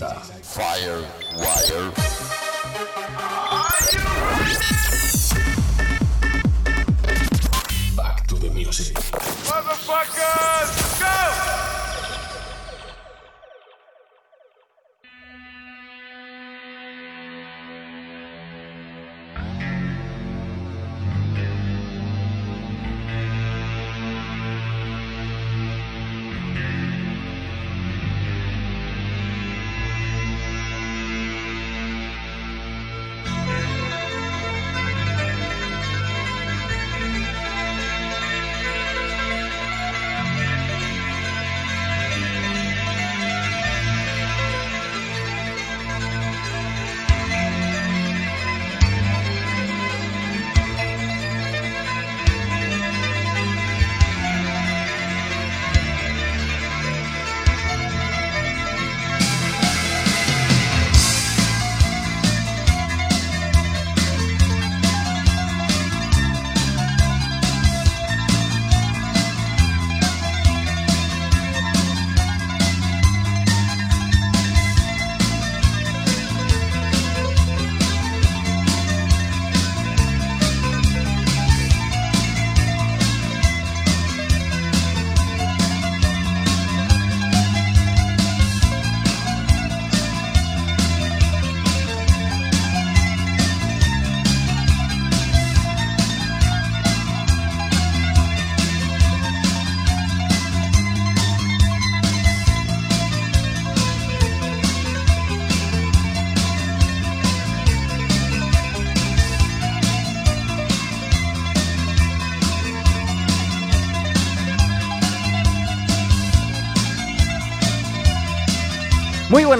Santa.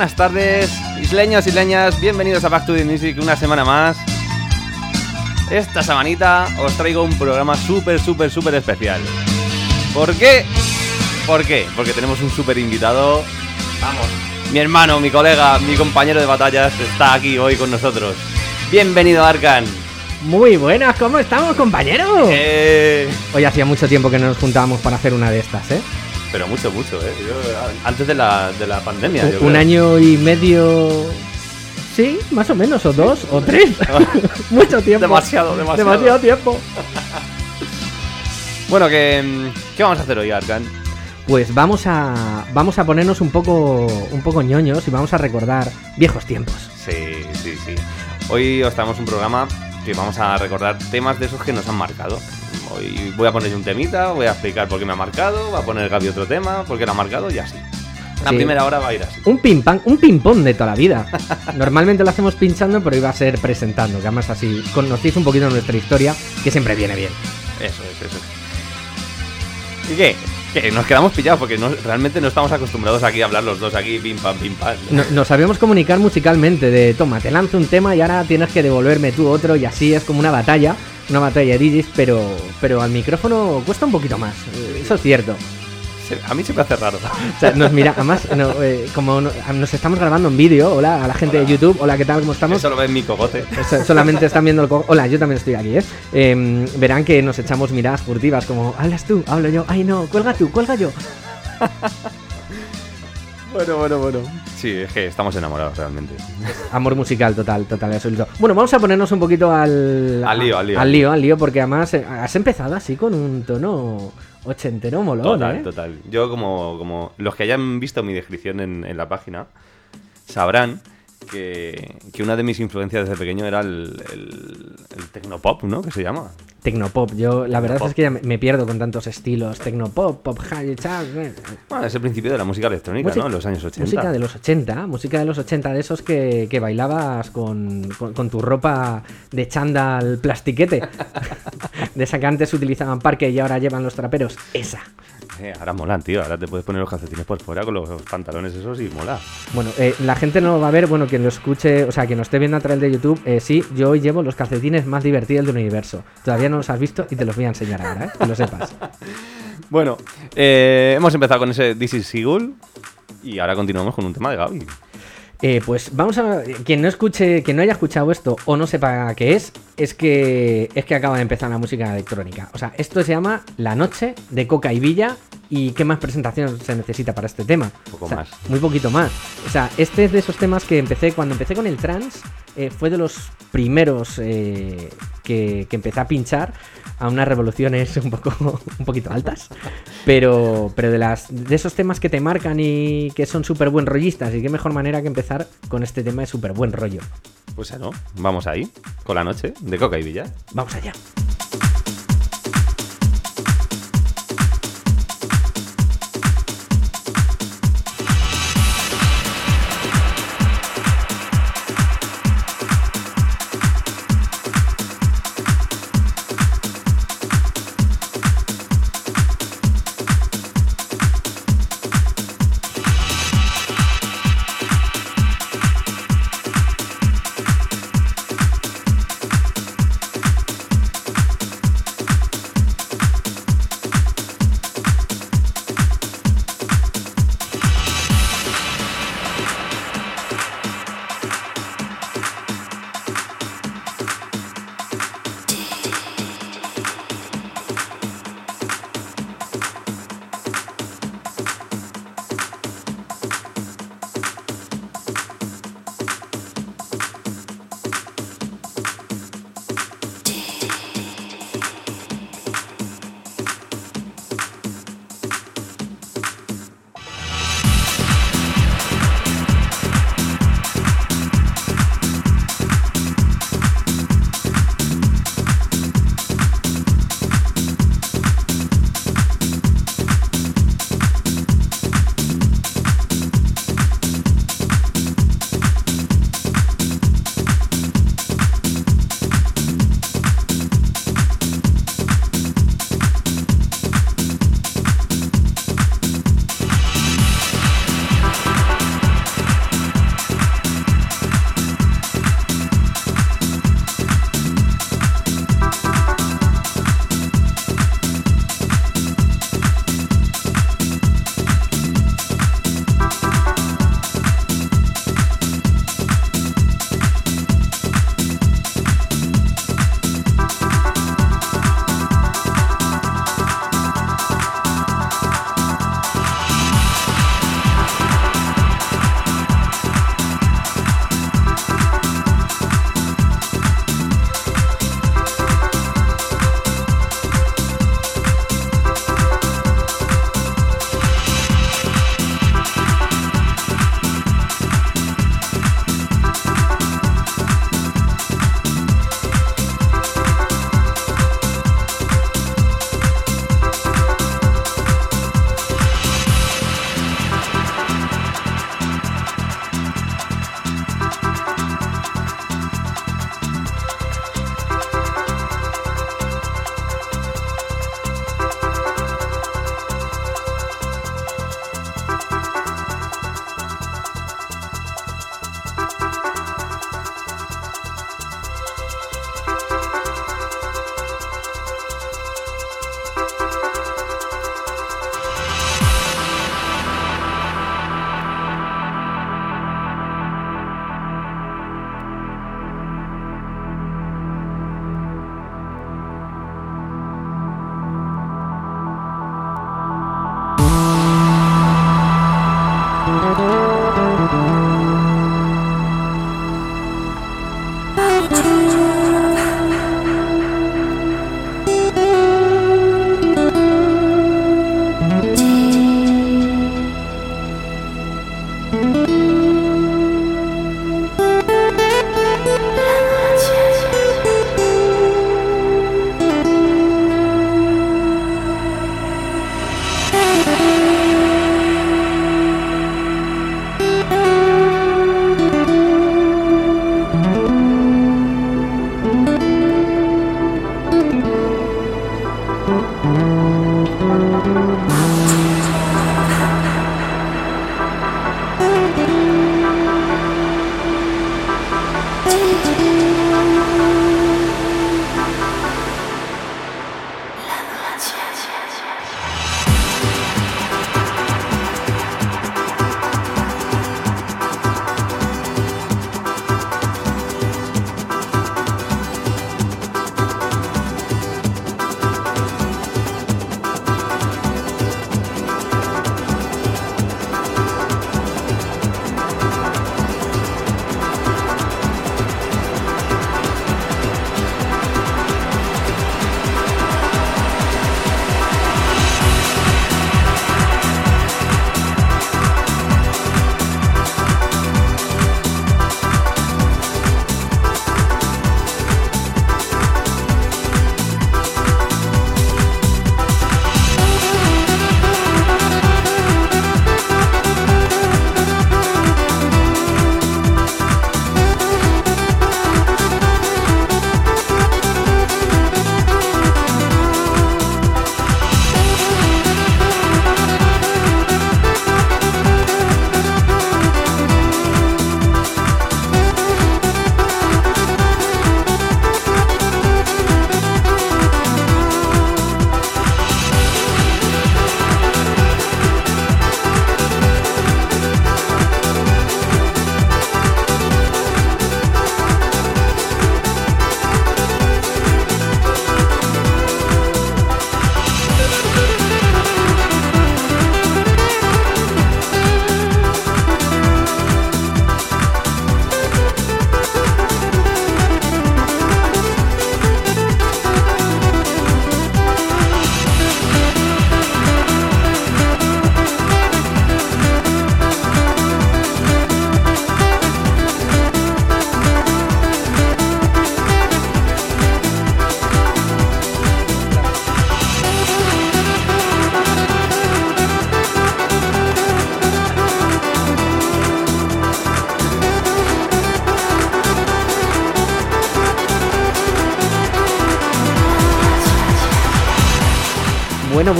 Buenas tardes, isleños, isleñas, bienvenidos a Back to the Music una semana más. Esta semanita os traigo un programa súper, súper, súper especial. ¿Por qué? ¿Por qué? Porque tenemos un súper invitado. Vamos. Mi hermano, mi colega, mi compañero de batallas está aquí hoy con nosotros. Bienvenido, Arkan. Muy buenas, ¿cómo estamos, compañeros? Eh, Hoy hacía mucho tiempo que no nos juntábamos para hacer una de estas, ¿eh? Pero mucho, mucho, ¿eh? Yo, antes de la, de la pandemia. yo Un creo. año y medio. Sí, más o menos, o dos, o tres. mucho tiempo. Demasiado, demasiado. Demasiado tiempo. Bueno, que, mm, ¿qué vamos a hacer hoy, Arkan? Pues vamos a. Vamos a ponernos un poco. un poco ñoños y vamos a recordar viejos tiempos. Sí, sí, sí. Hoy os traemos un programa que vamos a recordar temas de esos que nos han marcado. Hoy voy a poner un temita, voy a explicar por qué me ha marcado, va a poner Gaby otro tema, por qué lo ha marcado y así. La Sí. primera hora va a ir así. Un ping pong, un ping pong de toda la vida. Normalmente lo hacemos pinchando, pero iba a ser presentando, que además así conocéis un poquito nuestra historia, que siempre viene bien. Eso es, eso es. ¿Y qué? Que nos quedamos pillados porque realmente no estamos acostumbrados aquí a hablar los dos aquí, pim pam, pim pam. No- nos sabemos comunicar musicalmente de toma, te lanzo un tema y ahora tienes que devolverme tú otro y así es como una batalla, una batalla de digis, pero, pero al micrófono cuesta un poquito más, eso es cierto. A mí se me hace raro. O sea, nos mira, además, no, eh, como no- nos estamos grabando en vídeo, hola a la gente Hola. de YouTube, hola, ¿qué tal? ¿Cómo estamos? Eso lo ve en mi cogote. So- Solamente están viendo el co- Hola, yo también estoy aquí, ¿eh? Em, Verán que nos echamos miradas furtivas como, hablas tú, hablo yo, ay no, cuelga tú, cuelga yo. Bueno, bueno, bueno. Sí, es que estamos enamorados realmente. Amor musical total, total, absoluto. Bueno, vamos a ponernos un poquito al... Al lío, al lío. Al lío, al lío, porque además eh, has empezado así con un tono ochentero molón, Total, ¿eh? total. Yo como, como los que hayan visto mi descripción en, en la página sabrán que, que una de mis influencias desde pequeño era el, el, el tecnopop, ¿no? Que se llama. Tecnopop, yo la verdad es que ya me, pierdo con tantos estilos. Tecnopop, pop, eh, Bueno, es el principio de la música electrónica, Música- ¿no? En los años 80. Música de los 80, música de los 80, de esos que, que bailabas con, con- con tu ropa de chándal plastiquete. de esa que antes utilizaban parque y ahora llevan los traperos. Esa. Eh, ahora molan, tío. Ahora te puedes poner los calcetines por fuera con los pantalones esos y mola. Bueno, eh, la gente no lo va a ver, bueno, quien lo escuche, o sea, quien lo esté viendo a través de YouTube, eh, sí, yo hoy llevo los calcetines más divertidos del universo. Todavía no los has visto y te los voy a enseñar ahora, ¿eh? Que lo sepas. Bueno, eh, hemos empezado con ese This is Seagull y ahora continuamos con un tema de Gaby. Eh, pues vamos a. Quien no escuche, quien no haya escuchado esto o no sepa qué es, es que es que acaba de empezar la música electrónica. O sea, esto se llama La Noche de Coca y Villa. ¿Y qué más presentación se necesita para este tema? Poco O sea, más. Muy poquito más. O sea, este es de esos temas que empecé. Cuando empecé con el trance, eh, fue de los primeros eh, que, que empecé a pinchar a unas revoluciones un poco un poquito altas. Pero, pero de las de esos temas que te marcan y que son súper buen rollistas. Y qué mejor manera que empezar con este tema de súper buen rollo. Pues ya no, vamos ahí, con la noche de Coca y Villa. Vamos allá.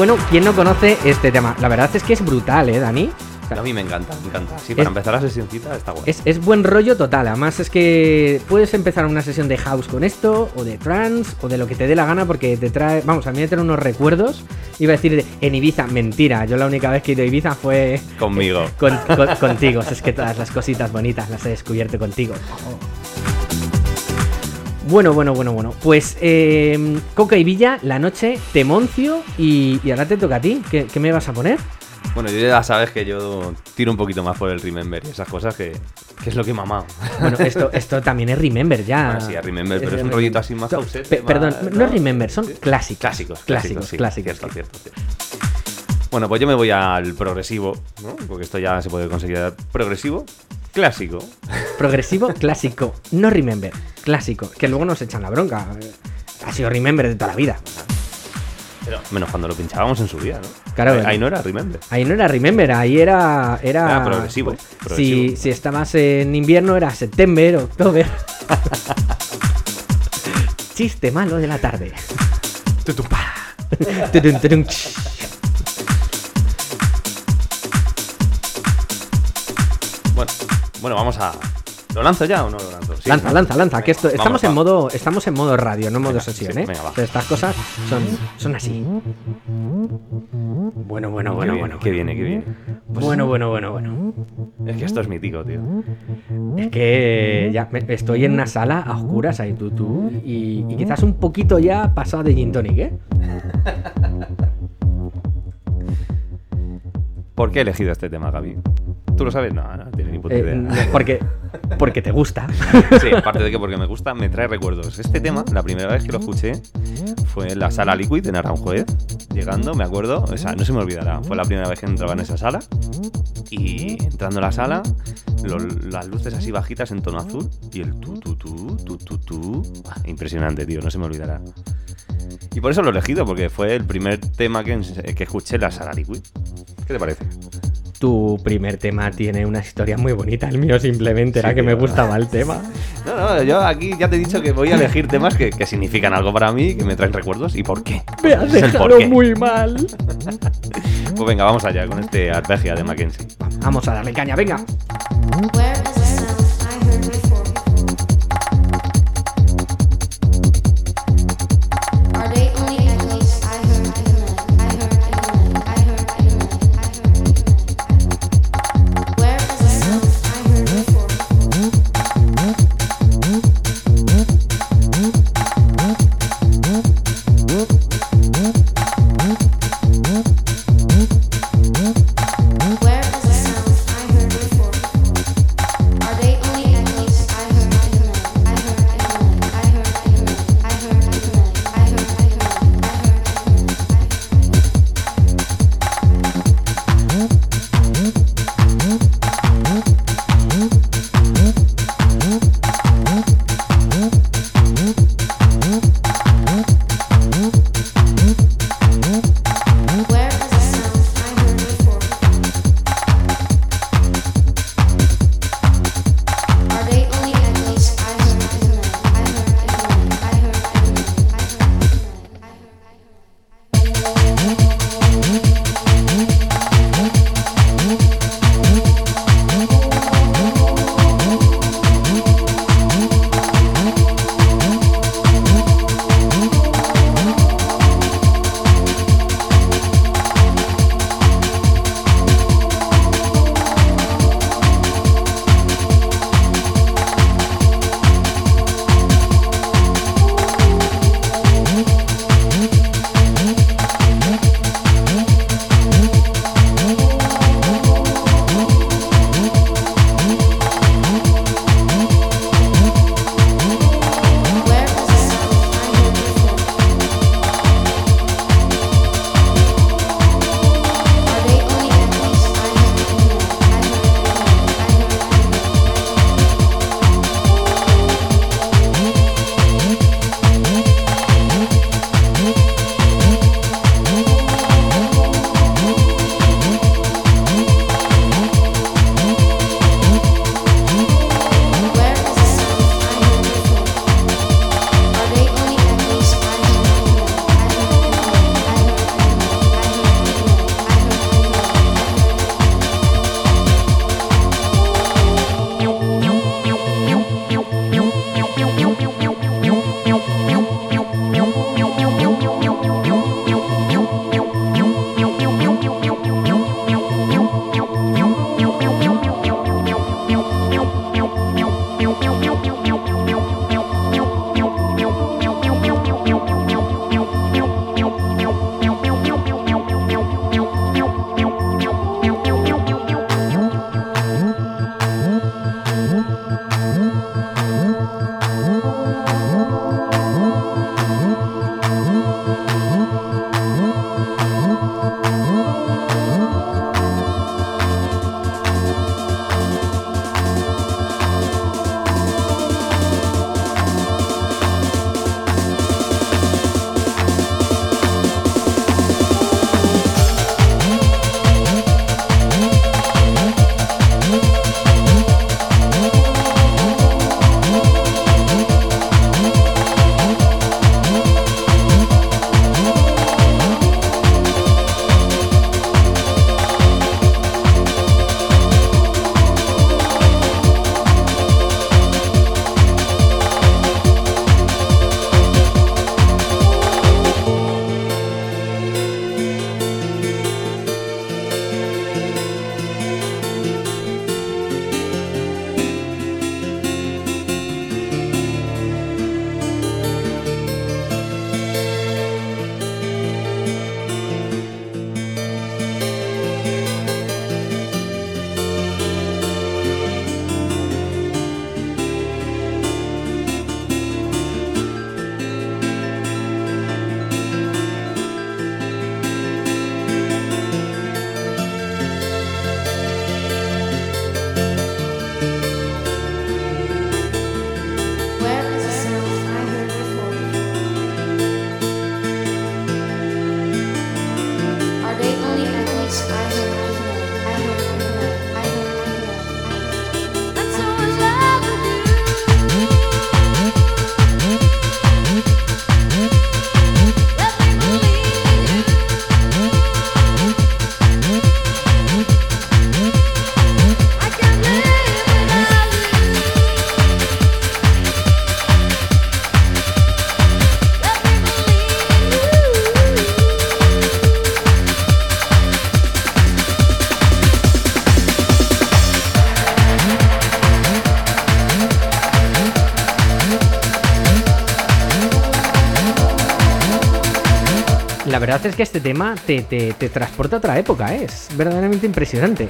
Bueno, ¿quién no conoce este tema? La verdad es que es brutal, ¿eh, Dani? A mí me encanta, me encanta. Sí, para Es- empezar la sesioncita está bueno. Es, es buen rollo total. Además, es que puedes empezar una sesión de house con esto, o de trance, o de lo que te dé la gana, porque te trae. Vamos, a mí me trae unos recuerdos. Iba a decir de- en Ibiza, mentira. Yo la única vez que he ido a Ibiza fue Conmigo. con- con- contigo. Es que todas las cositas bonitas las he descubierto contigo. Bueno, bueno, bueno, bueno. Pues eh, Coca y Villa, la noche, Temoncio y, y ahora te toca a ti. ¿Qué, qué me vas a poner? Bueno, ya sabes que yo tiro un poquito más por el Remember y esas cosas que, que es lo que he mamado. Bueno, esto, esto también es Remember ya. Bueno, sí, a Remember, pero es un Remember. rollito así más ausente, Perdón, más- no es Remember, son clásicos. Clásicos, clásicos, sí, clásicos. cierto, cierto, cierto. Bueno, pues yo me voy al progresivo, ¿no? Porque esto ya se puede considerar progresivo, clásico. Progresivo, clásico. No Remember, clásico. Que luego nos echan la bronca. Ha sido Remember de toda la vida. Pero menos cuando lo pinchábamos en su día, ¿no? Claro, ahí, ahí no era Remember. Ahí no era Remember, ahí era. Era, Era progresivo, pues, progresivo. Si, si estabas en invierno era September, October. Chiste malo de la tarde. Bueno, vamos a. ¿Lo lanzo ya o no lo lanzo? Sí, lanza, ¿no? lanza, lanza. Que estamos en modo. Estamos en modo radio, no en modo Venga, sesión, sí, ¿eh? venga, va. Estas cosas son, son así. Bueno, bueno, Qué bueno, bueno. qué viene, qué viene. Bueno, bueno, bueno, bueno. Es que esto es mítico, tío. Es que ya me- estoy en una sala a oscuras ahí tú, tú. Y, y quizás un poquito ya pasado de gin tonic, ¿eh? ¿Por qué he elegido este tema, Gaby? ¿Tú lo sabes? No, no tienes ni puta Eh, idea. no, porque, porque te gusta. Sí, aparte de que porque me gusta, me trae recuerdos. Este tema, la primera vez que lo escuché, fue en la sala Liquid en Aranjuez. Llegando, me acuerdo, o sea, no se me olvidará. Fue la primera vez que entraba en esa sala. Y entrando a la sala, lo- las luces así bajitas en tono azul. Y el tu, tu, tu, tu, tu, tu. Ah, Impresionante, tío, no se me olvidará. Y por eso lo he elegido, porque fue el primer tema que, que escuché en la sala Liquid. ¿Qué te parece? Tu primer tema tiene una historia muy bonita. El mío simplemente era Sí, que me gustaba el tema. No, no, yo aquí ya te he dicho que voy a elegir temas que, que significan algo para mí, que me traen recuerdos y por qué. Me has dejado muy mal. Pues venga, vamos allá con este arpegia de Mackenzie. Vamos a darle caña, venga. Love. Verdad es que este tema te, te- te transporta a otra época, ¿eh? es verdaderamente impresionante.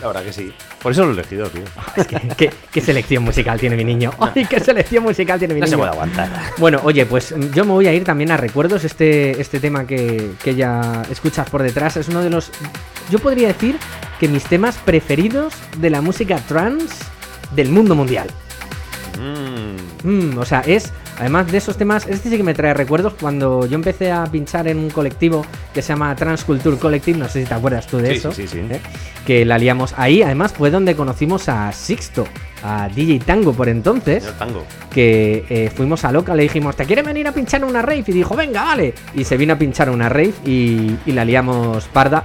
La verdad que sí. Por eso lo he elegido, tío. Es que, ¿qué, qué selección musical tiene mi niño? ¡Ay, qué selección musical tiene mi No se niño! puede aguantar. Bueno, oye, pues mm, yo me voy a ir también a recuerdos. Este, este tema que, que ya escuchas por detrás es uno de los. Yo podría decir que mis temas preferidos de la música trance del mundo mundial. Mm. Mm, o sea, es. Además de esos temas, este sí que me trae recuerdos cuando yo empecé a pinchar en un colectivo que se llama Transculture Collective, no sé si te acuerdas tú de Sí, eso, sí, sí, sí. ¿eh? que la liamos ahí, además fue donde conocimos a Sixto, a DJ Tango por entonces, Tango. que eh, fuimos a Loca, le dijimos, ¿te quieres venir a pinchar una rave? Y dijo, venga, vale. Y se vino a pinchar una rave y, y la liamos parda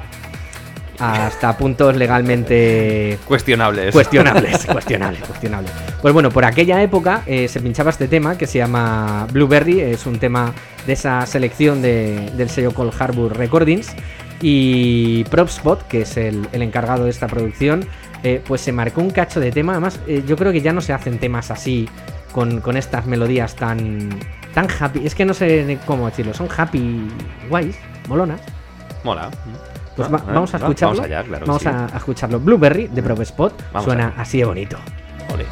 hasta puntos legalmente Cuestionables. cuestionables, cuestionables, cuestionables. Pues bueno, por aquella época eh, se pinchaba este tema que se llama Blueberry, es un tema de esa selección de- del sello Cold Harbor Recordings. Y Propspot, que es el, el encargado de esta producción, eh, pues se marcó un cacho de tema. Además, eh, yo creo que ya no se hacen temas así, con, con estas melodías tan, tan happy. Es que no sé cómo decirlo, son happy guays, molonas. Mola. Pues Ah, va- ah, vamos a escucharlo. Vamos allá, claro. Vamos sí. a, escucharlo. Blueberry de Vamos suena así de bonito. Ole.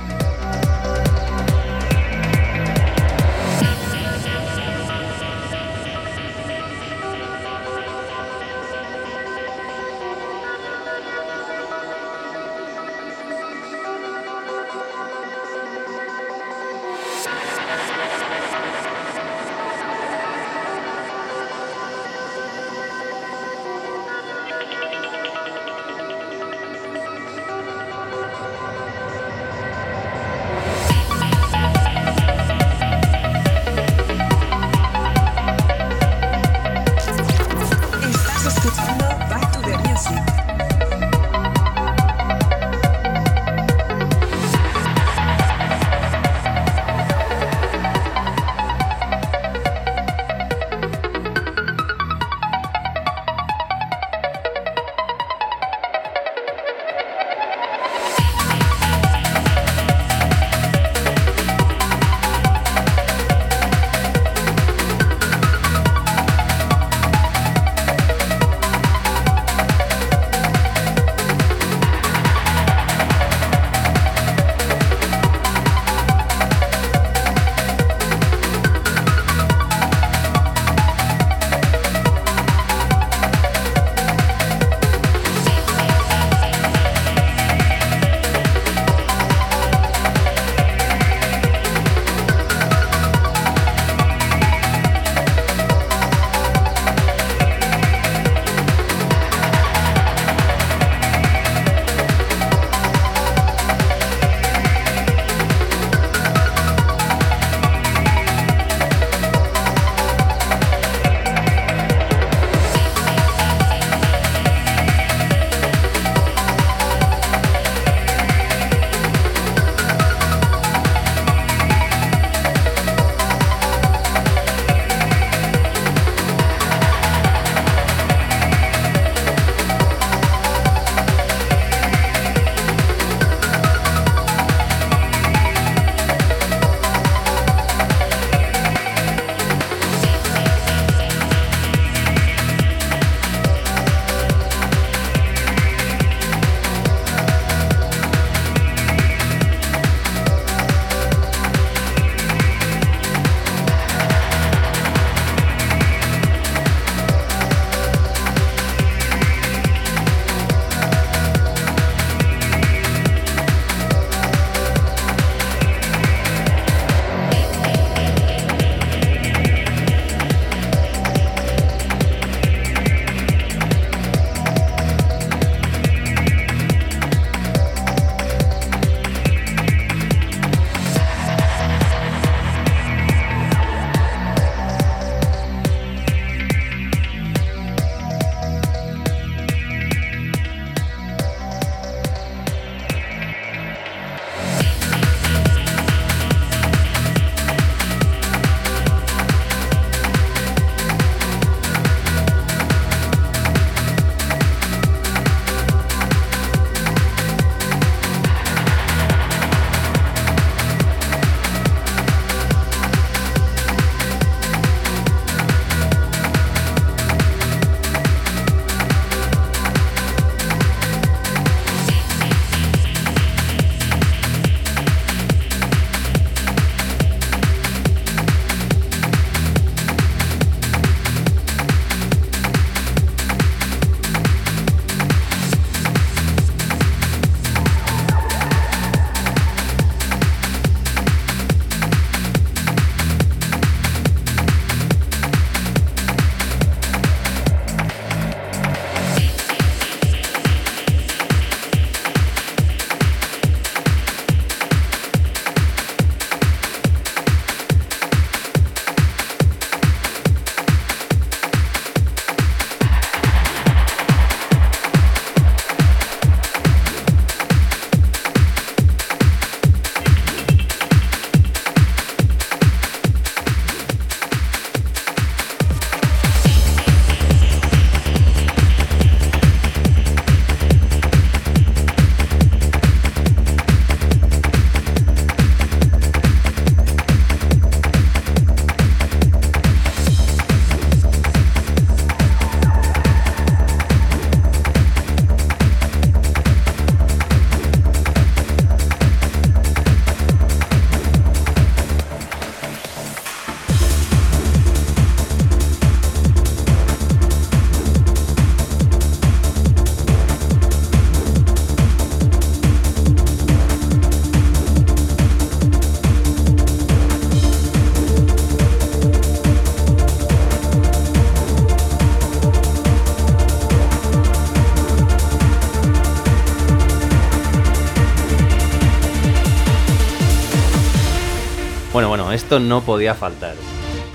Esto no podía faltar.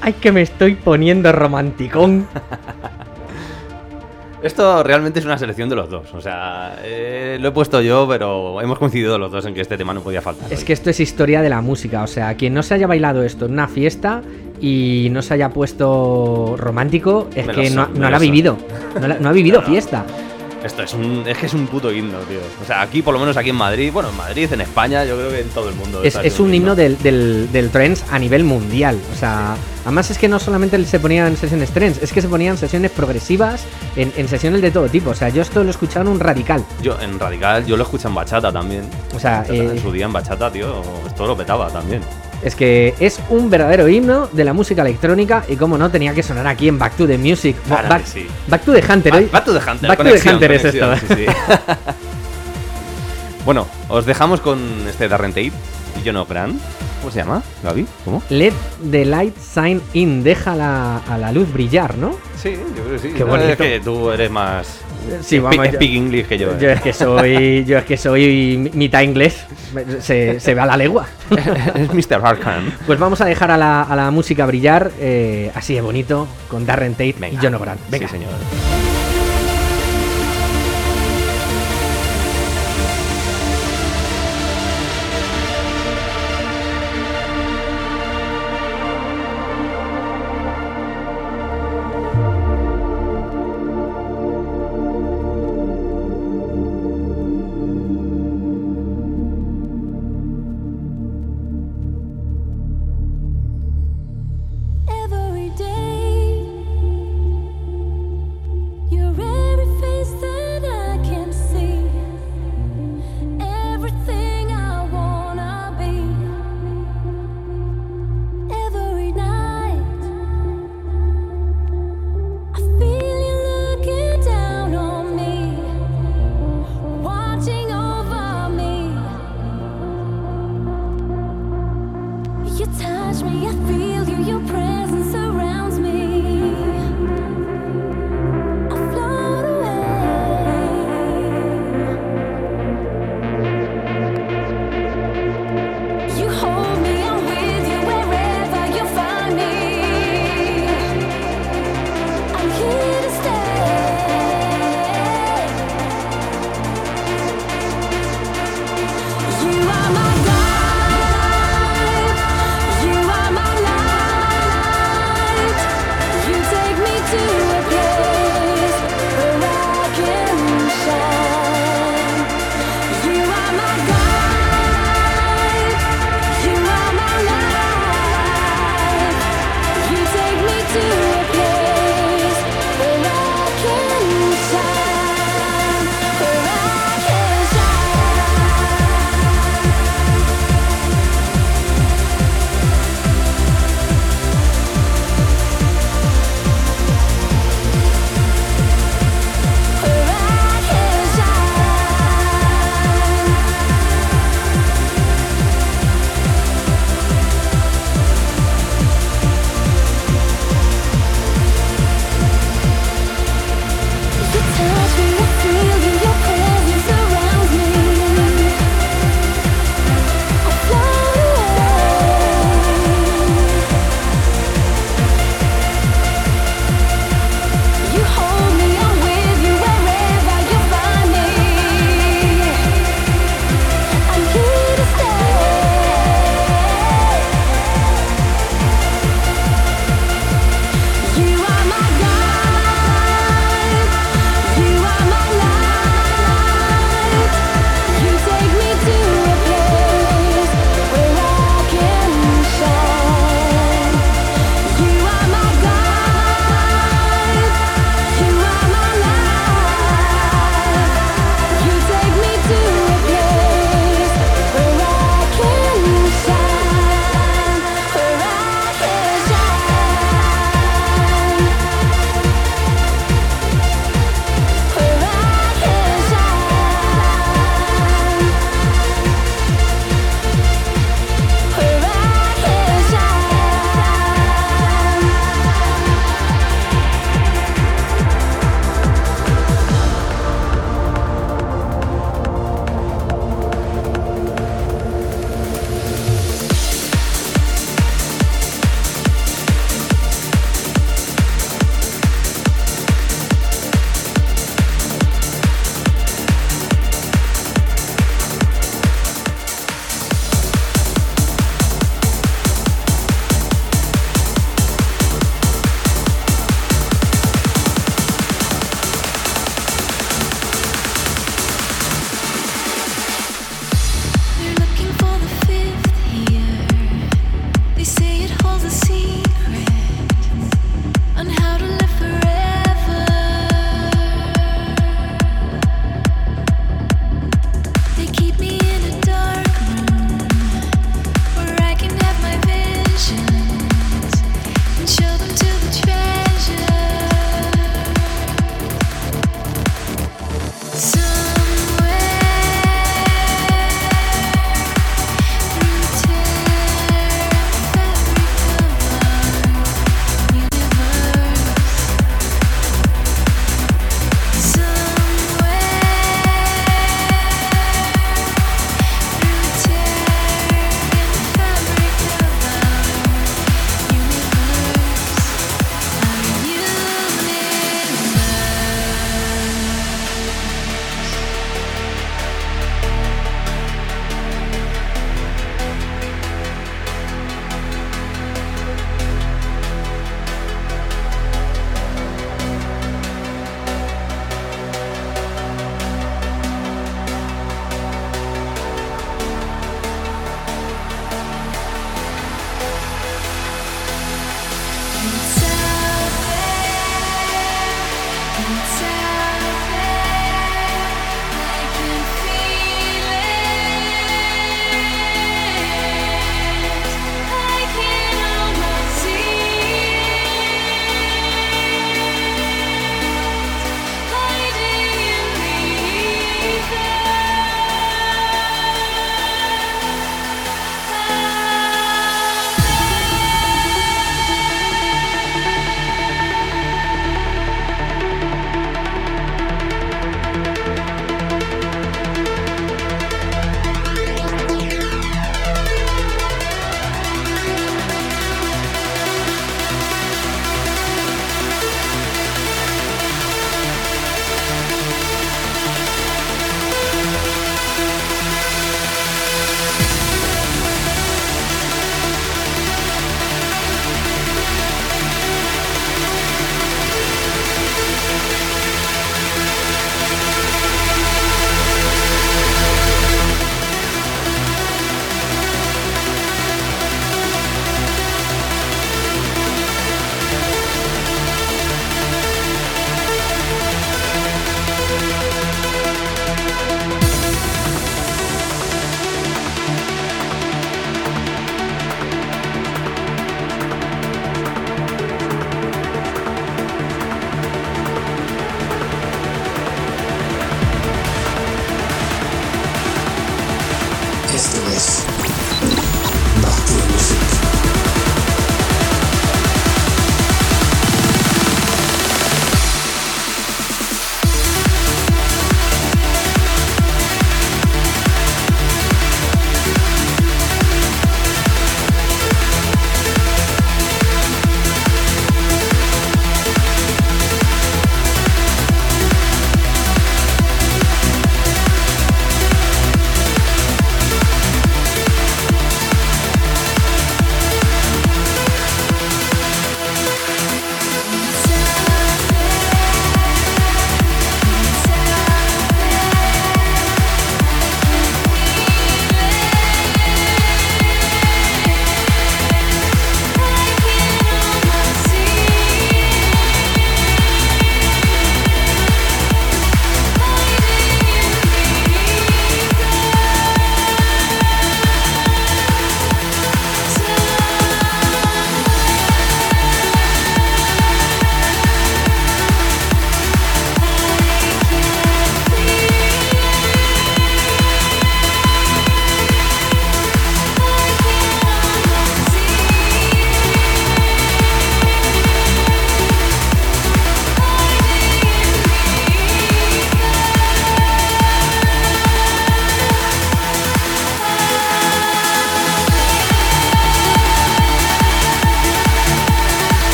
Ay, que me estoy poniendo romanticón. Esto realmente es una selección de los dos. O sea, eh, lo he puesto yo, pero hemos coincidido los dos en que este tema no podía faltar. Es hoy. que esto es historia de la música, o sea, quien no se haya bailado esto en una fiesta y no se haya puesto romántico es Me que no, no lo ha vivido. No, la- no ha vivido fiesta. Esto es un, es que es un puto himno, tío. O sea, aquí, por lo menos aquí en Madrid, bueno, en Madrid, en España, yo creo que en todo el mundo. Es, es un himno del, del, del trance a nivel mundial. O sea, además es que no solamente se ponían sesiones trance, es que se ponían sesiones progresivas en, en sesiones de todo tipo. O sea, yo esto lo he escuchado en un radical. Yo, en Radical, yo lo escucho en bachata también. O sea, Bachata, eh, en su día en bachata, tío, esto lo petaba también. Es que es un verdadero himno de la música electrónica y como no tenía que sonar aquí en Back to the Music. Claro back, que sí. Back to the Hunter. Back, hoy- back to the Hunter. Back to the conexión, Hunter es conexión, esto. sí, sí. bueno, os dejamos con este Darren Tate y John O'Grant. ¿Cómo se llama, Gaby? ¿Cómo? Let the light shine in, deja la, a la luz brillar, ¿no? Sí, yo creo que sí. Qué No, Es bonito. que tú eres más. Sí, vamos, yo- speak English que yo. Yo eh. es que soy, yo es que soy mi- mitad inglés, se, se ve a la legua. es Mr. Harkan. Pues vamos a dejar a la, a la música brillar, eh, así de bonito, con Darren Tate y. John O'Grant. Venga. Sí, señor.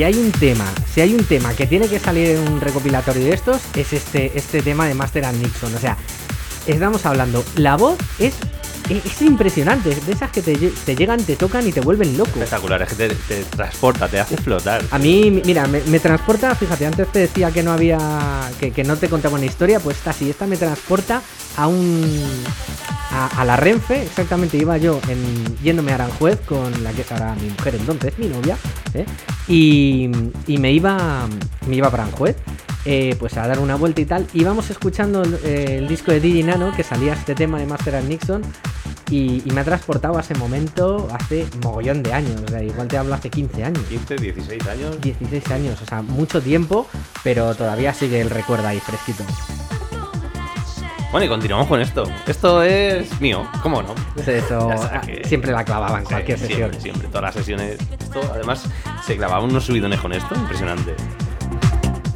Si hay un tema, si hay un tema que tiene que salir en un recopilatorio de estos, es este, este tema de Master and Nixon. O sea, estamos hablando, la voz es, es, es impresionante, de esas que te, lle- te llegan, te tocan y te vuelven loco. Espectacular, es que te, te transporta, te hace flotar. A mí, mira, me, me transporta, fíjate, antes te decía que no había, que, que no te contaba una historia, pues esta sí, esta me transporta a un, a, a la Renfe, exactamente, iba yo en, yéndome a Aranjuez con la que es ahora mi mujer entonces, mi novia, ¿eh? Y, y me iba, me iba para Aranjuez, eh, pues a dar una vuelta y tal, íbamos escuchando el, eh, el disco de DJ Nano, que salía este tema de Master and Nixon, y, y me ha transportado a ese momento hace mogollón de años, o sea, igual te hablo hace 15 años. 15, 16 años. 16 años, o sea, mucho tiempo, pero todavía sigue el recuerdo ahí fresquito. Bueno, y continuamos con esto. Esto es mío, ¿cómo no? Eso Ya sabes que- siempre la clavaba en Sí, cualquier sesión. Siempre, siempre, todas las sesiones. Esto, además, se clavaban unos subidones con esto, impresionante.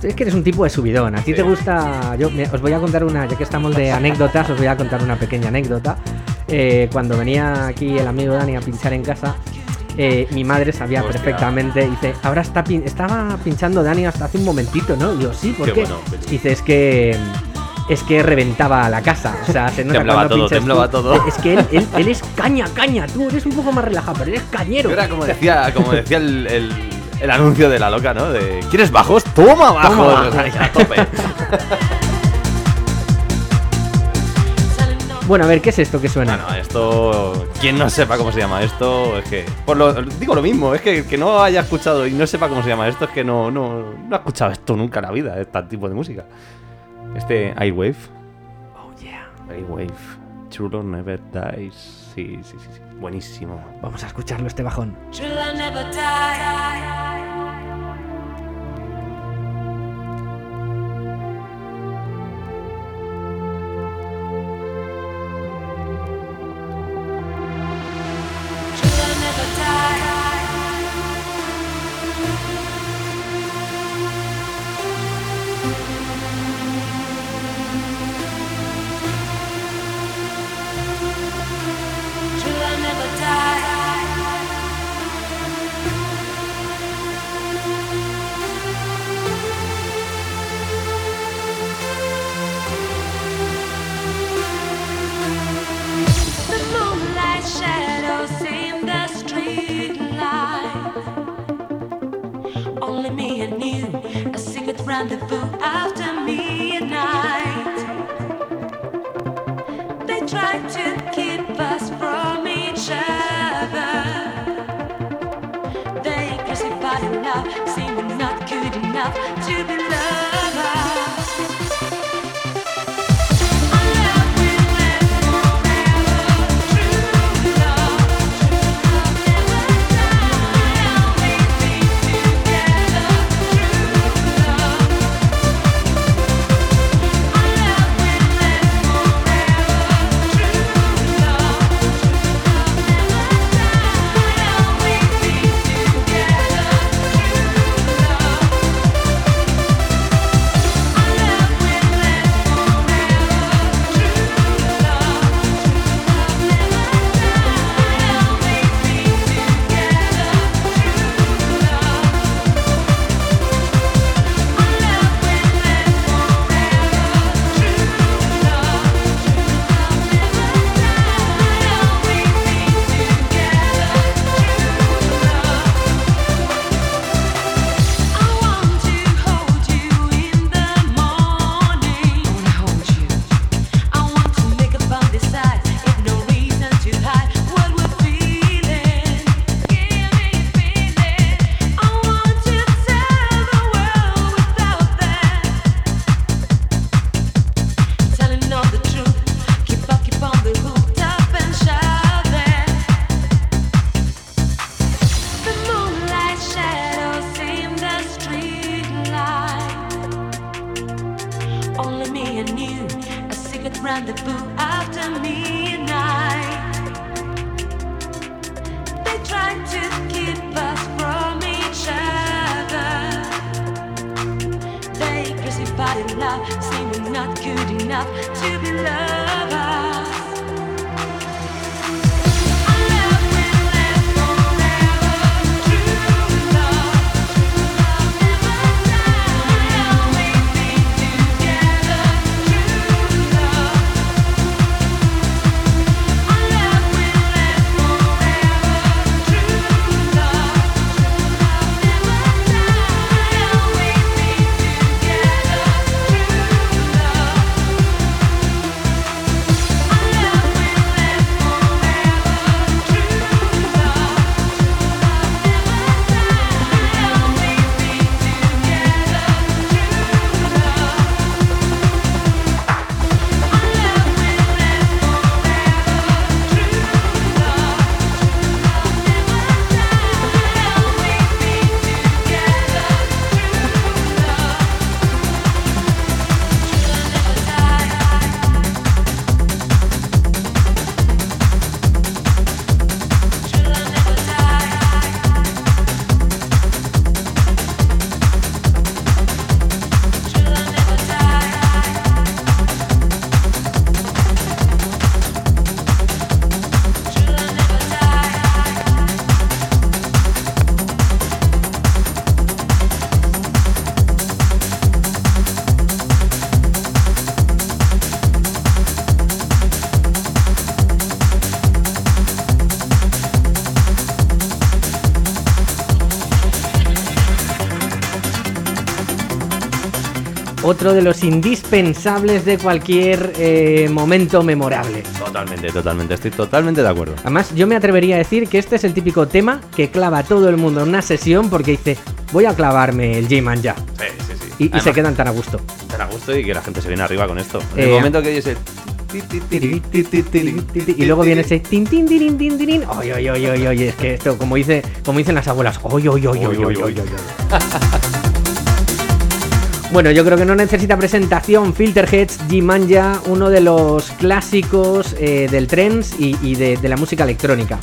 Es que eres un tipo de subidón. A ti Sí. te gusta. Yo me- os voy a contar una, ya que estamos de anécdotas, os voy a contar una pequeña anécdota. Eh, cuando venía aquí el amigo Dani a pinchar en casa, eh, mi madre sabía Hostia. perfectamente. Dice, ahora está pin- estaba pinchando Dani hasta hace un momentito, ¿no? Y yo, sí, ¿por Qué qué? bueno, pero- Dice, es que. Es que reventaba la casa. O sea, se nota Temblaba todo, temblaba tú. todo. Es que él, él- él es caña, caña. Tú eres un poco más relajado, pero eres cañero. Era como decía, como decía el, el- el anuncio de la loca, ¿no? De ¿Quieres bajos? ¡Toma bajos! Toma bajos. a tope. Bueno, a ver, ¿qué es esto que suena? Bueno, esto. Quien no sepa cómo se llama esto, es que. Por lo, digo lo mismo, es que que no haya escuchado y no sepa cómo se llama esto, es que no, no, no ha escuchado esto nunca en la vida, este tipo de música. Este Airwave. Oh, yeah. Airwave. True Love Never Dies. Sí, sí, sí, sí. Buenísimo. Vamos a escucharlo este bajón. Love never die. de los indispensables de cualquier momento memorable. Totalmente, totalmente, estoy totalmente de acuerdo. Además, yo me atrevería a decir que este es el típico tema que clava todo el mundo en una sesión porque dice, voy a clavarme el J-Man ya. Sí, sí, sí. Y, se quedan tan a gusto. Tan a gusto y que la gente se viene arriba con esto. En el momento que oyes el... Y luego viene ese tin tin. Oye, oye, oye, oye, es que esto, como dice, como dicen las abuelas, oye, oye, oye, oye, oye, oye. Bueno, yo creo que no necesita presentación. Filterheads, G-Manja, uno de los clásicos eh, del trance y, de la música electrónica.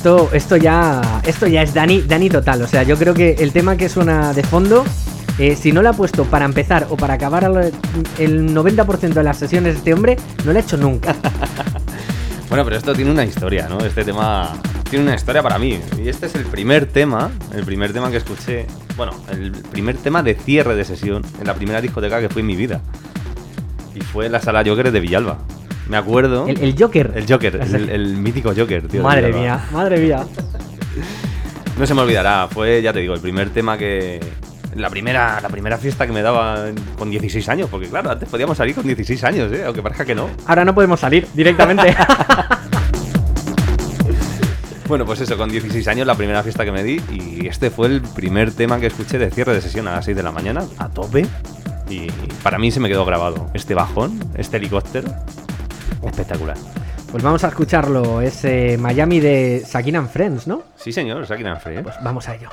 Esto, esto ya. Esto ya es Dani, Dani total. O sea, yo creo que el tema que suena de fondo. eh, si no lo ha puesto para empezar o para acabar el 90% de las sesiones de este hombre, no lo ha hecho nunca. Bueno, pero esto tiene una historia, ¿no? Este tema tiene una historia para mí. Y este es el primer tema, el primer tema que escuché, bueno, el primer tema de cierre de sesión en la primera discoteca que fue en mi vida. Y fue la sala Joker de Villalba. Me acuerdo. El, el Joker. El Joker, el, el mítico Joker, tío. Madre mía, madre mía. No se me olvidará, fue, ya te digo, el primer tema que. La primera, la primera fiesta que me daba con 16 años, porque claro, antes podíamos salir con 16 años, ¿eh? aunque parezca que no. Ahora no podemos salir directamente. Bueno, pues eso, con 16 años la primera fiesta que me di y este fue el primer tema que escuché de cierre de sesión a las 6 de la mañana, a tope. Y para mí se me quedó grabado este bajón, este helicóptero. Espectacular. Pues vamos a escucharlo. Es eh, Miami de Sakin and Friends, ¿no? Sí, señor, Sakin and ¿eh? Pues vamos a ello.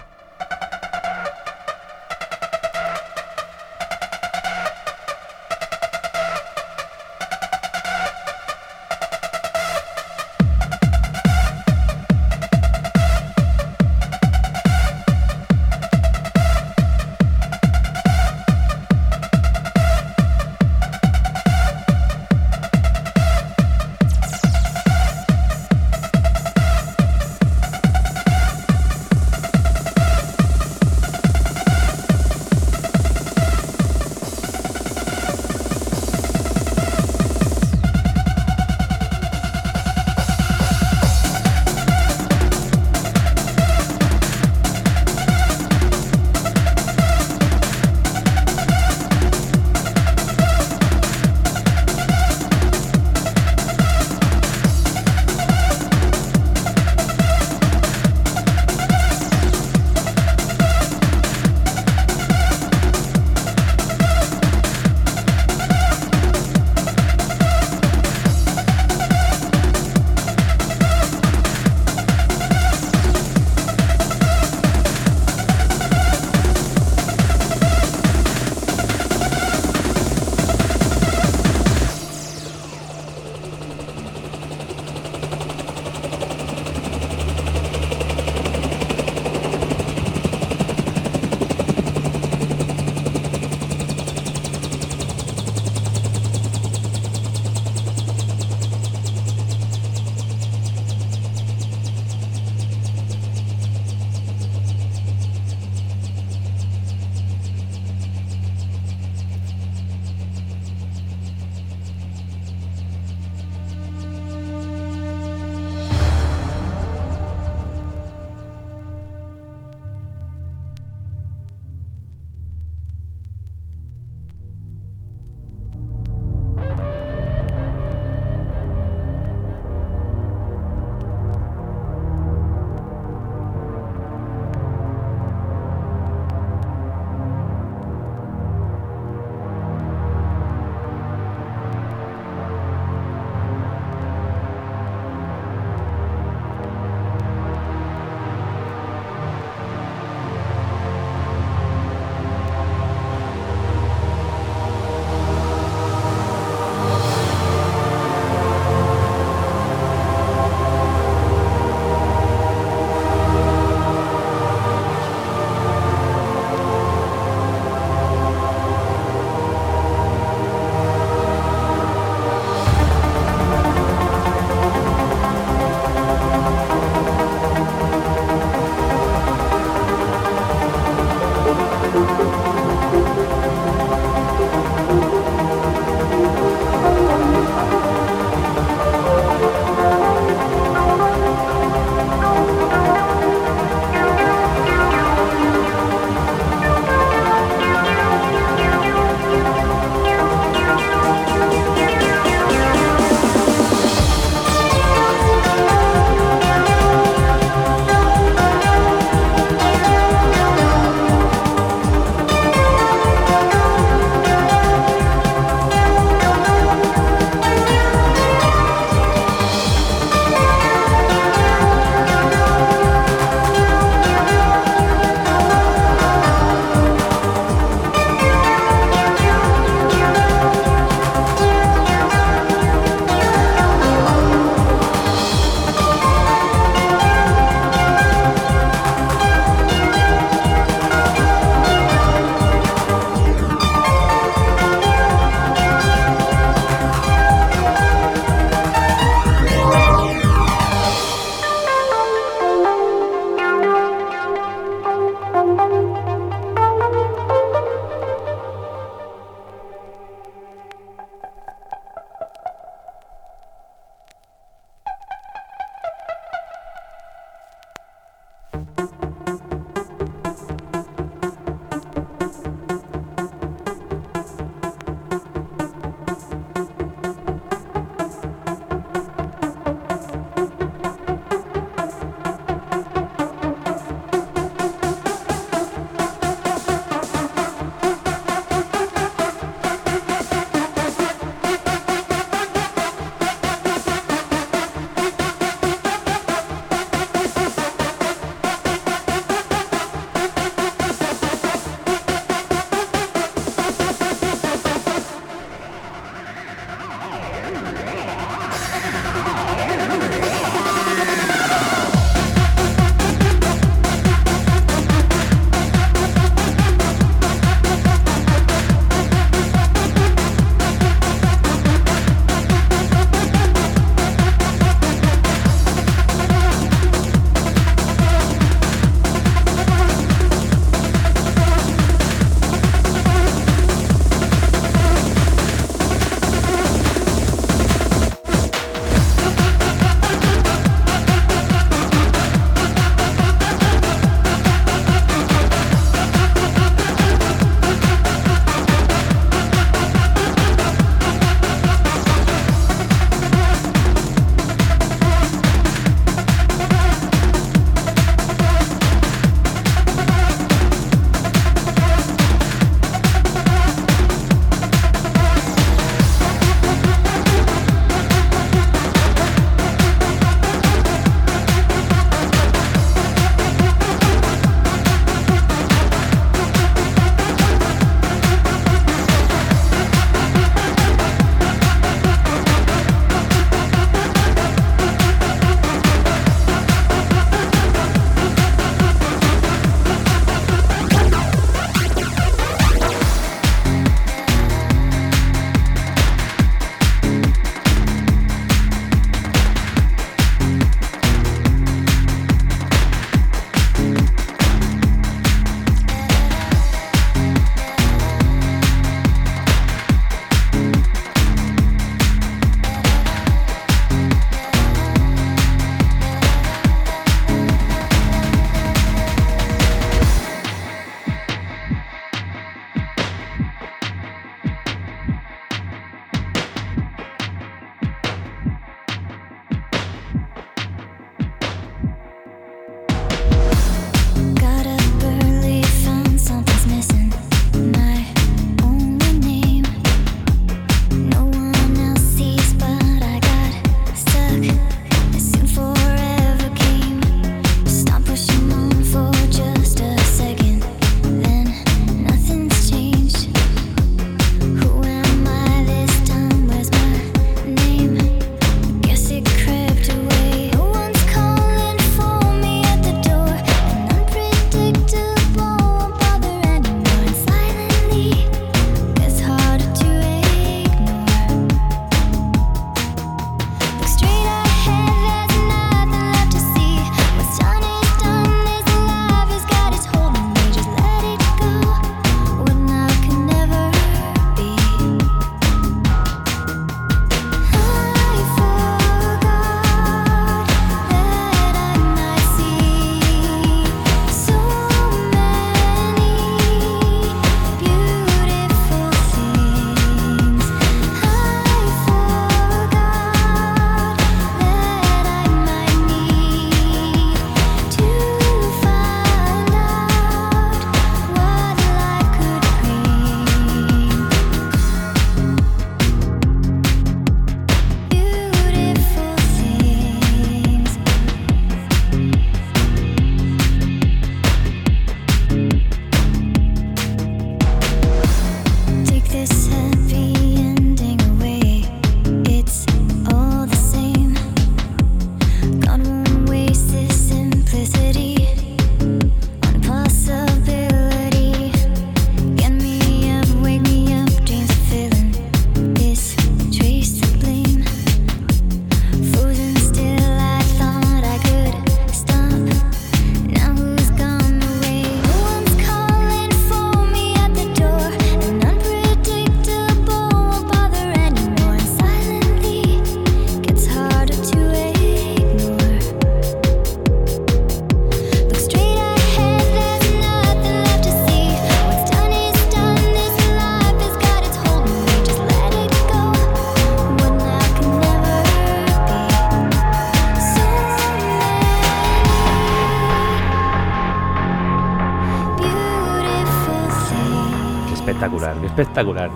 Espectacular.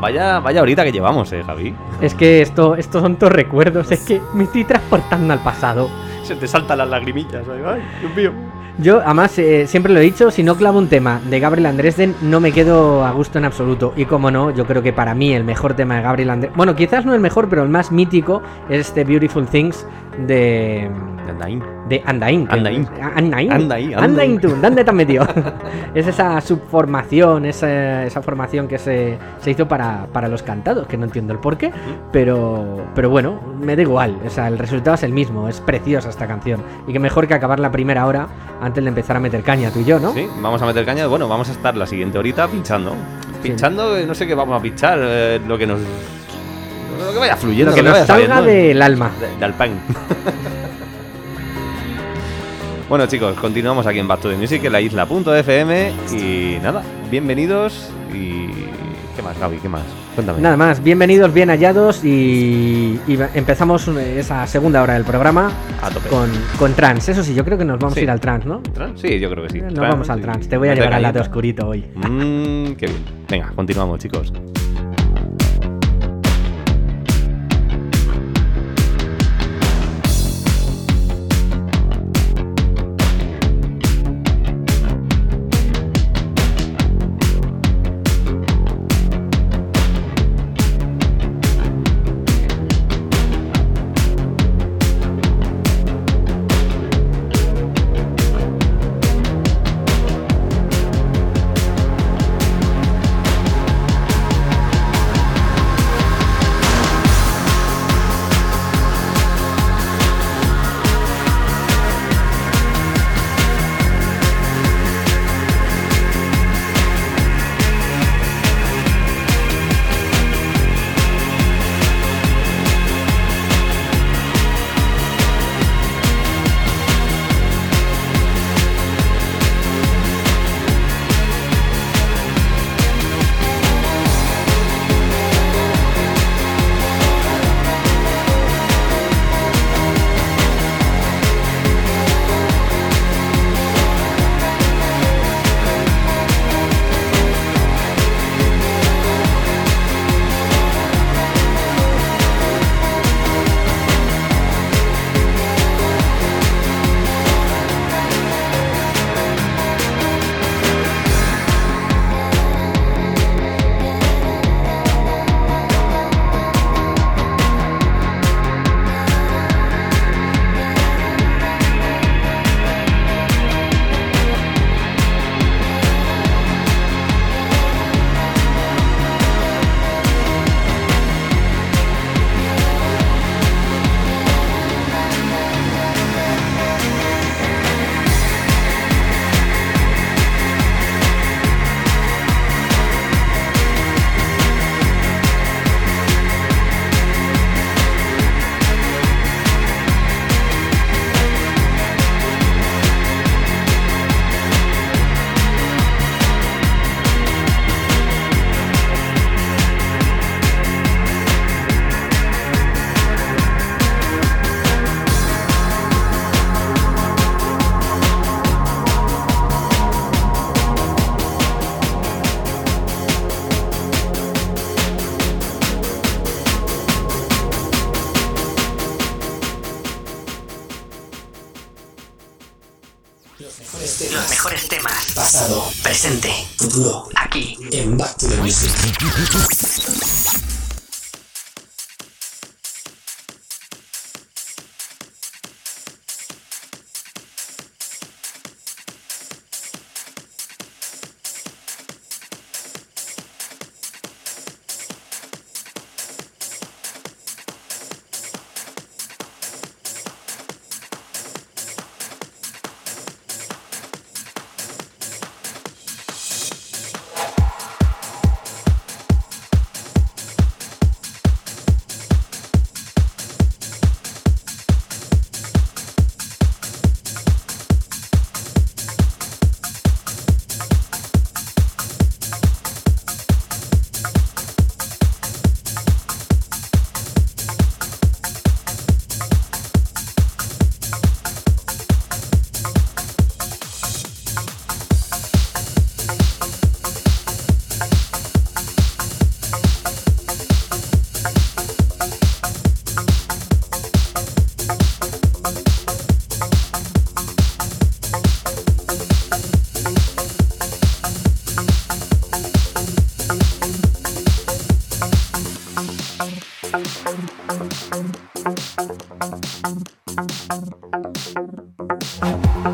Vaya, vaya horita que llevamos, eh, Javi. Es que esto, estos son todos recuerdos, es que me estoy transportando al pasado. Se te saltan las lagrimillas, ay, Dios mío. Yo, además, eh, siempre lo he dicho, si no clavo un tema de Gabriel Andresden, no me quedo a gusto en absoluto. Y como no, yo creo que para mí el mejor tema de Gabriel Andresden, bueno, quizás no el mejor, pero el más mítico es este Beautiful Things de... Andaín. De Andain. que- Andain. Andain. Andain, Andain ¿dónde te has metido? es esa subformación, esa, esa formación que se, se hizo para, para los cantados, que no entiendo el porqué, pero, pero bueno, me da igual. O sea, el resultado es el mismo, es preciosa esta canción. Y que mejor que acabar la primera hora antes de empezar a meter caña, tú y yo, ¿no? Sí, vamos a meter caña. Bueno, vamos a estar la siguiente horita pinchando. Pinchando, eh, no sé qué vamos a pinchar, eh, lo que nos. Lo que vaya fluyendo, Lo que vaya nos salga saliendo. del alma. De- del pan. bueno, chicos, continuamos aquí en Back to the Music, en la isla.fm. Y nada, bienvenidos. Y. ¿Qué más, Gaby? ¿Qué más? Cuéntame. Nada más, bienvenidos, bien hallados y, y empezamos esa segunda hora del programa A tope. con, con trans. Eso sí, yo creo que nos vamos Sí. a ir al trans, ¿no? ¿Trans? Sí, yo creo que sí. Nos Trans, vamos al sí. trans. Te voy a llevar al lado oscurito hoy. Mmm, qué bien. Venga, continuamos, chicos. Thank you.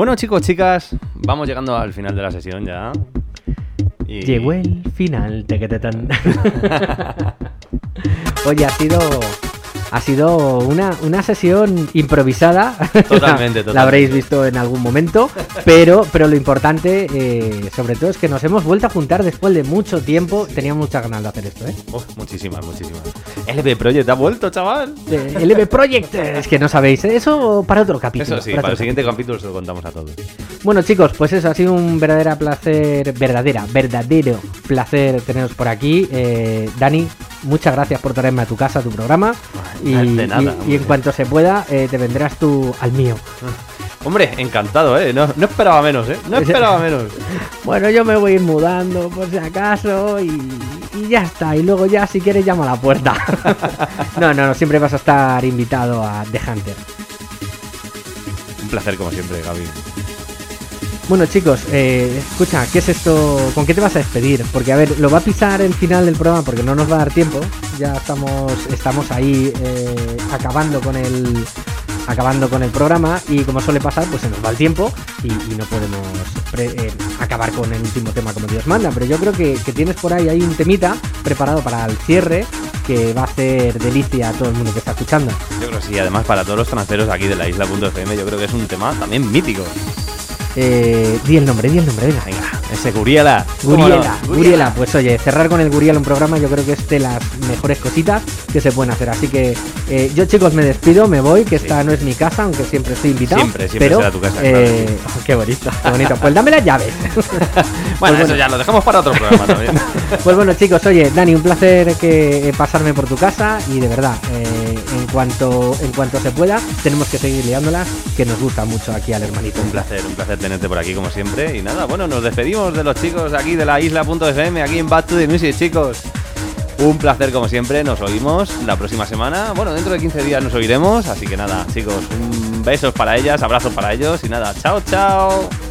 Bueno, chicos, chicas, vamos llegando al final de la sesión ya. Y- Llegó el final. tequetetán. Oye, ha sido. Ha sido una, una sesión improvisada. Totalmente, La habréis totalmente. visto en algún momento. Pero, pero lo importante, eh, sobre todo, es que nos hemos vuelto a juntar después de mucho tiempo. Tenía muchas ganas de hacer esto, ¿eh? Muchísimas, muchísimas. LB Project ha vuelto, chaval. Eh, LB Project, eh, es que no sabéis. Eso para otro capítulo. Eso sí, para el siguiente capítulo se lo contamos a todos. Bueno chicos, pues eso ha sido un verdadero placer, verdadera, verdadero placer teneros por aquí. Eh, Dani, muchas gracias por traerme a tu casa, a tu programa. Y, de nada, y- en cuanto se pueda, eh, te vendrás tú al mío. Hombre, encantado, ¿eh? No, no esperaba menos, ¿eh? No esperaba menos. Bueno, yo me voy a ir mudando por si acaso y, y ya está. Y luego ya si quieres llamo a la puerta. no, no, no, siempre vas a estar invitado a The Hunter. placer como siempre, Gaby. Bueno chicos, eh, escucha, ¿qué es esto? ¿Con qué te vas a despedir? Porque a ver, lo va a pisar el final del programa porque no nos va a dar tiempo. Ya estamos, estamos ahí eh, acabando con el acabando con el programa y como suele pasar, pues se nos va el tiempo y, no podemos eh, acabar con el último tema como Dios manda. Pero yo creo que, que tienes por ahí, hay un temita preparado para el cierre que va a hacer delicia a todo el mundo que está escuchando. Yo creo que sí, además para todos los tranceros aquí de la isla.fm, yo creo que es un tema también mítico. Eh, di el nombre, di el nombre, venga. Venga, ese Guriela. ¿Cómo no? Guriela, Guriela, pues oye, cerrar con el Guriela un programa yo creo que es de las mejores cositas que se pueden hacer. Así que eh, yo chicos me despido, me voy, que esta no es mi casa, aunque siempre estoy invitado. Siempre, siempre pero, será tu casa, eh, claro, oh, qué bonito, qué bonito. Pues dame las llaves. Bueno, Pues eso ya lo dejamos para otro programa también. Pues bueno chicos, oye, Dani, un placer que eh, pasarme por tu casa y de verdad, eh, en cuanto en cuanto se pueda, tenemos que seguir liándolas, que nos gusta mucho aquí al hermanito. Un placer, un placer tenerte por aquí como siempre. Y nada, bueno, nos despedimos de los chicos aquí de la isla.fm, aquí en Back to the chicos. Un placer como siempre, nos oímos la próxima semana. Bueno, dentro de 15 días nos oiremos, así que nada, chicos, un besos para ellas, abrazos para ellos y nada, chao, chao.